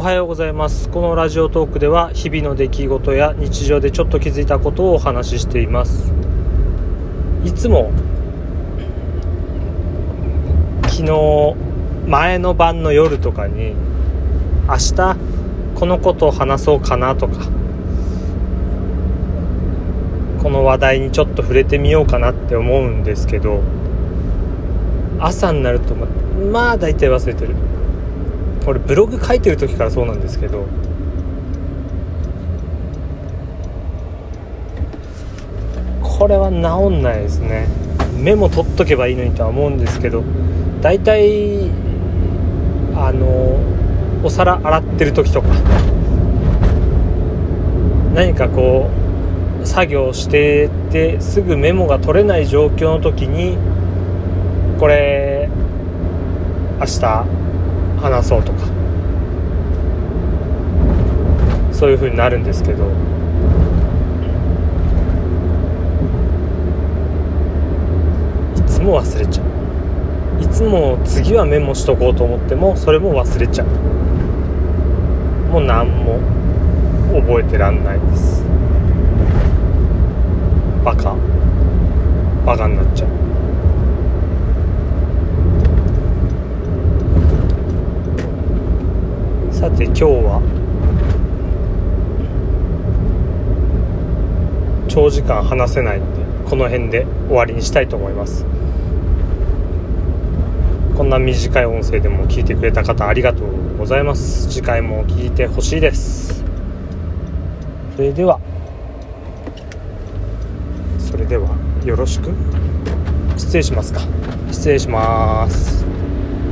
おはようございます。このラジオトークでは日々の出来事や日常でちょっと気づいたことをお話ししています。いつも昨日前の晩の夜とかに明日このことを話そうかなとかこの話題にちょっと触れてみようかなって思うんですけど朝になるとままあ大体忘れてる。これブログ書いてる時からそうなんですけど。これは治んないですね。メモ取っとけばいいのにとは思うんですけど。大体あのお皿洗ってる時とか。何かこう作業しててすぐメモが取れない状況の時にこれ明日話そうとか。そういう風になるんですけど。いつも忘れちゃう。いつも次はメモしとこうと思ってもそれも忘れちゃう。もう何も覚えてらんないですバカバカになっちゃうさて今日は長時間話せないのでこの辺で終わりにしたいと思います。こんな短い音声でも聞いてくれた方ありがとうございます。次回も聞いてほしいです。それではそれではよろしく。失礼しますか。失礼します。